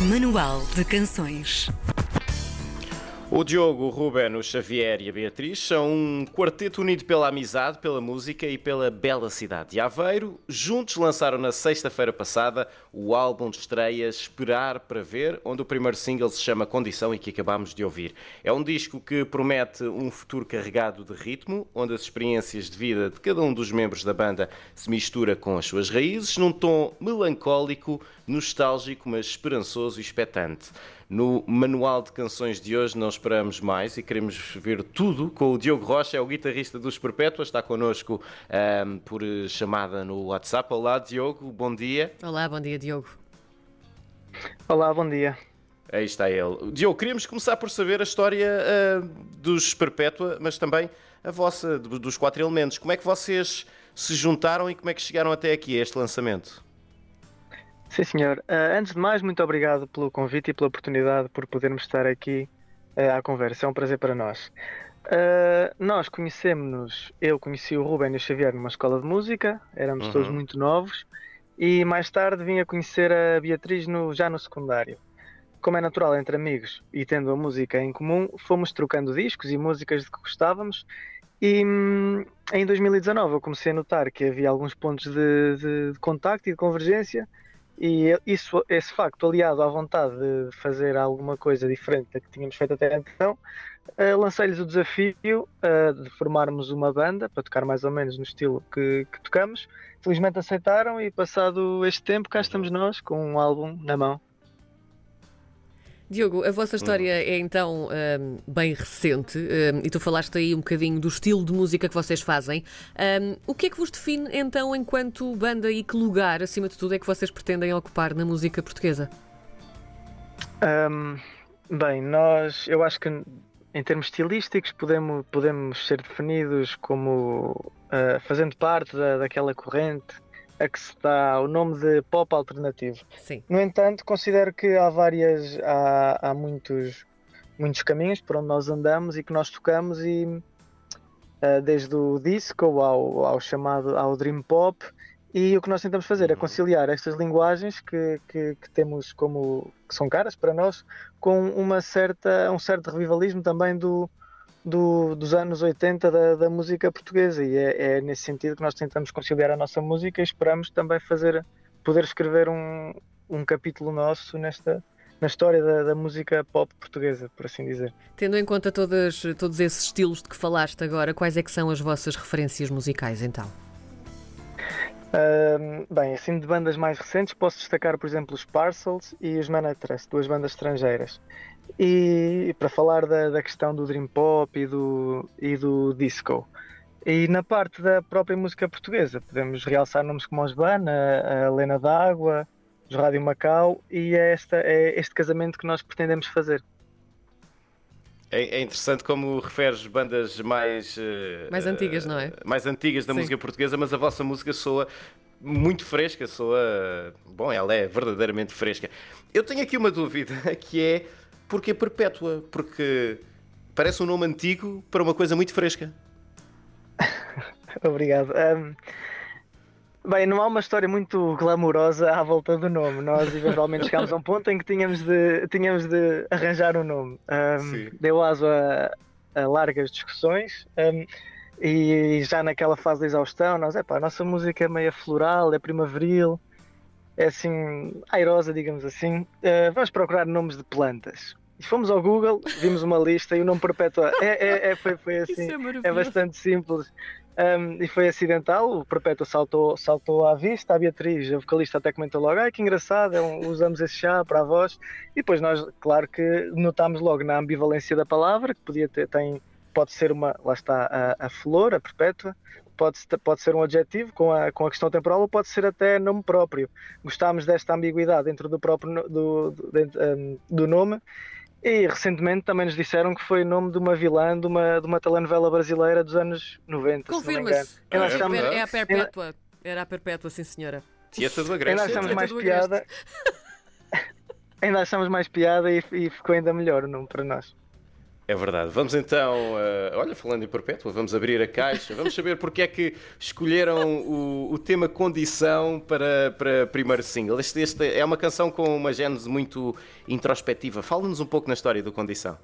Manual de Canções. O Diogo, o Ruben, o Xavier e a Beatriz são um quarteto unido pela amizade, pela música e pela bela cidade de Aveiro. Juntos lançaram na sexta-feira passada o álbum de estreia Esperar para Ver, onde o primeiro single se chama Condição e que acabamos de ouvir. É um disco que promete um futuro carregado de ritmo, onde as experiências de vida de cada um dos membros da banda se mistura com as suas raízes, num tom melancólico, nostálgico, mas esperançoso e expectante. No manual de canções de hoje não esperamos mais e queremos ver tudo com o Diogo Rocha, é o guitarrista dos Perpétuas, está connosco um, por chamada no WhatsApp. Olá Diogo, bom dia. Olá, bom dia Diogo. Olá, bom dia. Aí está ele. Diogo, queríamos começar por saber a história uh, dos Perpétua, mas também a vossa, dos quatro elementos. Como é que vocês se juntaram e como é que chegaram até aqui a este lançamento? Sim, senhor. Uh, antes de mais, muito obrigado pelo convite e pela oportunidade por podermos estar aqui uh, à conversa. É um prazer para nós. Uh, nós conhecemos-nos, eu conheci o Ruben e o Xavier numa escola de música, éramos uhum. todos muito novos, e mais tarde vim a conhecer a Beatriz no, já no secundário. Como é natural entre amigos e tendo a música em comum, fomos trocando discos e músicas de que gostávamos, e hum, em 2019 eu comecei a notar que havia alguns pontos de, de, de contacto e de convergência e isso, esse facto, aliado à vontade de fazer alguma coisa diferente da que tínhamos feito até então, uh, lancei-lhes o desafio uh, de formarmos uma banda para tocar mais ou menos no estilo que, que, tocamos. Felizmente aceitaram e, passado este tempo, cá estamos nós com um álbum na mão. Diogo, a vossa história uhum. é então um, bem recente um, e tu falaste aí um bocadinho do estilo de música que vocês fazem. Um, o que é que vos define então enquanto banda e que lugar, acima de tudo, é que vocês pretendem ocupar na música portuguesa? bem, nós, eu acho que em termos estilísticos podemos, podemos ser definidos como uh, fazendo parte da, daquela corrente a que se dá o nome de pop alternativo. Sim. No entanto, considero que há várias, há, há muitos, muitos caminhos por onde nós andamos e que nós tocamos e uh, desde o disco ao, ao chamado ao dream pop e o que nós tentamos fazer é uhum. conciliar estas linguagens que, que, que, temos como que são caras para nós com uma certa um certo revivalismo também do do, dos anos 80 da, da música portuguesa e é, é, nesse sentido que nós tentamos conciliar a nossa música e esperamos também fazer poder escrever um, um capítulo nosso nesta na história da, da, música pop portuguesa, por assim dizer. Tendo em conta todos, todos esses estilos de que falaste agora, quais é que são as vossas referências musicais então? Uh, bem, assim de bandas mais recentes posso destacar, por exemplo, os Parcels e os Manatress, duas bandas estrangeiras. E, para falar da, da, questão do Dream Pop e do, e do disco. E na parte da própria música portuguesa, podemos realçar nomes como os Bana, a Helena D'Água, os Rádio Macau, e é, esta, é este casamento que nós pretendemos fazer. É, é interessante como referes bandas mais. Uh, mais antigas, não é? Mais antigas da Sim. música portuguesa, mas a vossa música soa muito fresca, soa. Bom, ela é verdadeiramente fresca. Eu tenho aqui uma dúvida que é porque é perpétua, porque parece um nome antigo para uma coisa muito fresca. Obrigado. Um, bem, não há uma história muito glamourosa à volta do nome. Nós eventualmente chegámos a um ponto em que tínhamos de, tínhamos de arranjar um nome. Um, deu aso a, a largas discussões. Um, e já naquela fase de exaustão, nós, é pá, a nossa música é meio floral, é primaveril, é assim, airosa, digamos assim. Uh, vamos procurar nomes de plantas. E fomos ao Google, vimos uma lista e o nome Perpétua é, é, é foi, foi assim, é, é, bastante simples. Um, e foi acidental, o Perpétua saltou, saltou à vista, a Beatriz, a vocalista, até comentou logo: ai que engraçado, é um, usamos esse chá para a voz. E depois nós, claro que notámos logo na ambivalência da palavra, que podia ter, tem, pode ser uma, lá está, a, a flor, a Perpétua, pode, pode ser um adjetivo com a, com a questão temporal ou pode ser até nome próprio. Gostámos desta ambiguidade dentro do próprio do, do, do, do nome e recentemente também nos disseram que foi o nome de uma vilã de uma, de uma telenovela brasileira dos anos 90. Confirma-se. É, é, é, a Perpétua. Era a Perpétua, sim senhora. Tieta da Grécia. Ainda achamos mais piada. ainda achamos mais piada e, e ficou ainda melhor o nome para nós. É verdade. Vamos então, uh, olha, falando em Perpétua, vamos abrir a caixa, vamos saber porque é que escolheram o, o tema Condição para, para primeiro single. Este, este é uma canção com uma gênese muito introspectiva. Fala-nos um pouco na história do Condição.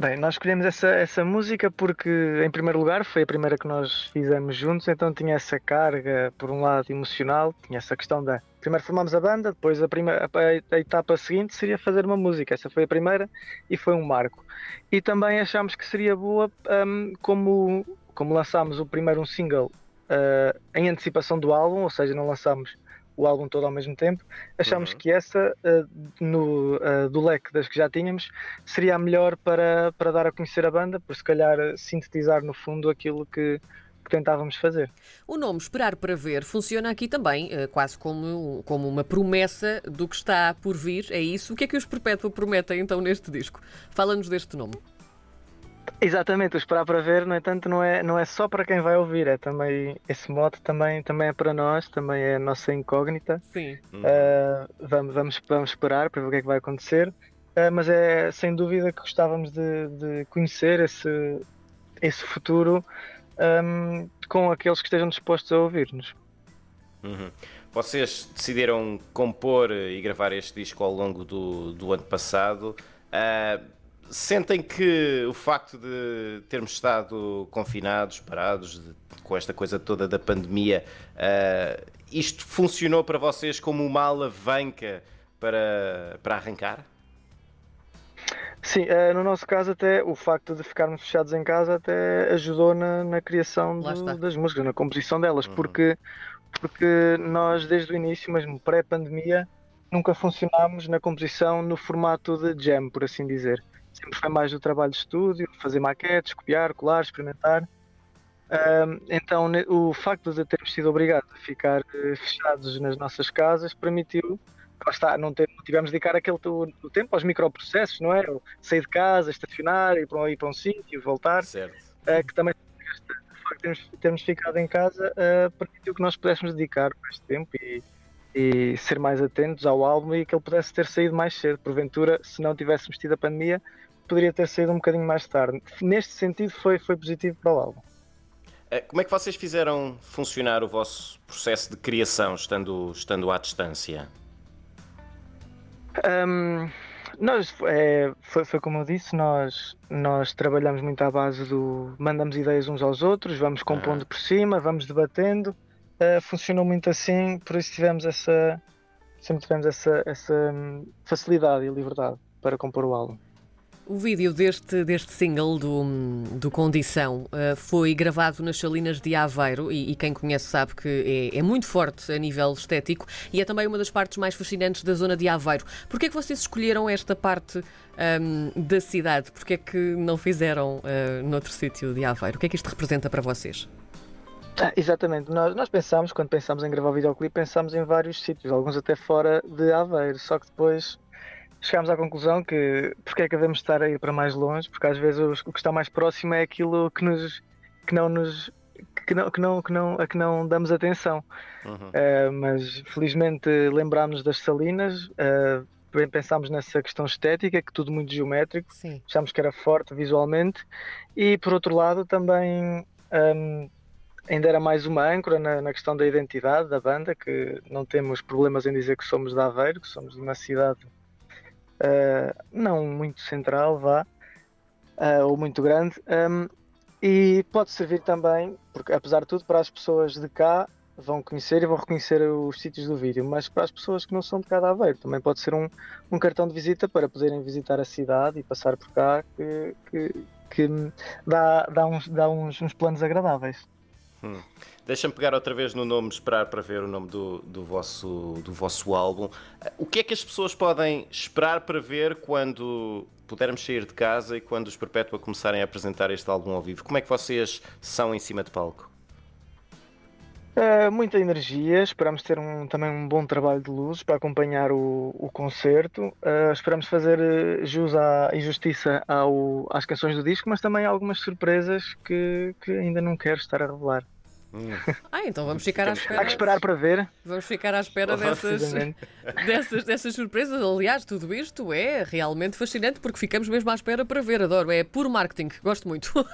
Bem, nós escolhemos essa, essa música porque, em primeiro lugar, foi a primeira que nós fizemos juntos, então tinha essa carga, por um lado, emocional, tinha essa questão da. Primeiro formamos a banda, depois a, primeira, a, a etapa seguinte seria fazer uma música. Essa foi a primeira e foi um marco. E também achámos que seria boa, um, como, como lançámos o primeiro um single uh, em antecipação do álbum, ou seja, não lançámos o álbum todo ao mesmo tempo, achámos uhum. que essa, uh, no, uh, do leque das que já tínhamos, seria a melhor para, para dar a conhecer a banda, por se calhar sintetizar no fundo aquilo que, que tentávamos fazer. O nome Esperar para Ver funciona aqui também uh, quase como, como uma promessa do que está por vir, é isso? O que é que os Perpétua prometem então neste disco? Fala-nos deste nome. Exatamente, o esperar para ver, no entanto, não é, não é só para quem vai ouvir, é também esse mote também, também é para nós, também é a nossa incógnita. Sim. Uh, vamos, vamos, vamos esperar para ver o que é que vai acontecer, uh, mas é sem dúvida que gostávamos de, de conhecer esse, esse futuro um, com aqueles que estejam dispostos a ouvir-nos. Uhum. Vocês decidiram compor e gravar este disco ao longo do, do ano passado. Uh, Sentem que o facto de termos estado confinados, parados, de, com esta coisa toda da pandemia, uh, isto funcionou para vocês como uma alavanca para, para arrancar? Sim, uh, no nosso caso até o facto de ficarmos fechados em casa até ajudou na, na criação do, das músicas, na composição delas, uhum. porque, porque nós desde o início, mesmo pré-pandemia, nunca funcionámos na composição no formato de jam, por assim dizer sempre foi mais do trabalho de estúdio, fazer maquetes, copiar, colar, experimentar. Um, então, o facto de termos sido obrigados a ficar uh, fechados nas nossas casas permitiu, lá está, não, ter, não tivemos de dedicar aquele o, tempo aos microprocessos, não é? Sair de casa, estacionar, ir para um, ir para um sítio, voltar. Certo. Uh, que também, o facto de termos, termos ficado em casa uh, permitiu que nós pudéssemos dedicar mais tempo e, e ser mais atentos ao álbum e que ele pudesse ter saído mais cedo. Porventura, se não tivéssemos tido a pandemia, poderia ter saído um bocadinho mais tarde. Neste sentido, foi, foi positivo para o álbum. Eh, como é que vocês fizeram funcionar o vosso processo de criação estando, estando à distância? Um, nós, é, foi, foi, como eu disse, nós, nós trabalhamos muito à base do mandamos ideias uns aos outros, vamos compondo por cima, vamos debatendo. Uh, funcionou muito assim, por isso tivemos essa, sempre tivemos essa, essa hum, facilidade e liberdade para compor o álbum. O vídeo deste, deste single do, do Condição uh, foi gravado nas Salinas de Aveiro e, e quem conhece sabe que é, é, muito forte a nível estético e é também uma das partes mais fascinantes da zona de Aveiro. Porquê é que vocês escolheram esta parte um, da cidade? Porquê é que não fizeram uh, noutro sítio de Aveiro? O que é que isto representa para vocês? Ah, exatamente, nós, nós pensámos, quando pensámos em gravar o videoclipe, pensámos em vários sítios, alguns até fora de Aveiro, só que depois chegámos à conclusão que porque é que devemos estar a ir para mais longe, porque às vezes o que está mais próximo é aquilo que nos que não nos que não, que não, que não, a que não damos atenção. Uhum. Uh, mas felizmente lembrámos das salinas, uh, pensámos nessa questão estética, que tudo muito geométrico, Sim. achámos que era forte visualmente, e por outro lado também um, ainda era mais uma âncora na, na, questão da identidade da banda, que não temos problemas em dizer que somos de Aveiro, que somos de uma cidade uh, não muito central, vá, uh, ou muito grande, um, e pode servir também, porque apesar de tudo, para as pessoas de cá vão conhecer e vão reconhecer os sítios do vídeo, mas para as pessoas que não são de cá de Aveiro também pode ser um, um cartão de visita para poderem visitar a cidade e passar por cá, que, que, que dá, dá, uns, dá uns, uns planos agradáveis. Hum. Deixa-me pegar outra vez no nome, esperar para ver o nome do, do, vosso, do vosso álbum. O que é que as pessoas podem esperar para ver quando pudermos sair de casa e quando os Perpétua começarem a apresentar este álbum ao vivo? Como é que vocês são em cima de palco? Uh, muita energia, esperamos ter um, também um bom trabalho de luz para acompanhar o, o concerto. Uh, esperamos fazer eh, jus à, e justiça ao, às canções do disco, mas também algumas surpresas que, que ainda não quero estar a revelar. Hum. Ah, então vamos ficar à espera. Há que esperar para ver. Vamos ficar à espera dessas, dessas, dessas surpresas. Aliás, tudo isto é realmente fascinante porque ficamos mesmo à espera para ver. Adoro. É puro marketing. Gosto muito.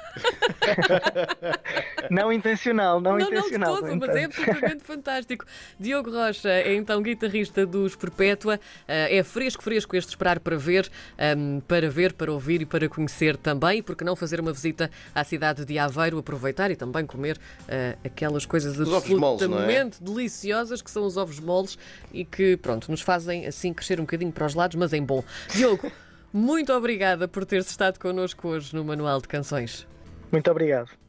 Não intencional, não, não intencional. Não de todo, mas é absolutamente fantástico. Diogo Rocha é então guitarrista dos Perpétua. Eh, é fresco, fresco este esperar para ver, para ver, para ouvir e para conhecer também. Porque não fazer uma visita à cidade de Aveiro, aproveitar e também comer uh, aquelas coisas os absolutamente moles, é? deliciosas que são os ovos moles e que, pronto, nos fazem assim crescer um bocadinho para os lados, mas em bom. Diogo, muito obrigada por teres estado connosco hoje no Manual de Canções. Muito obrigado.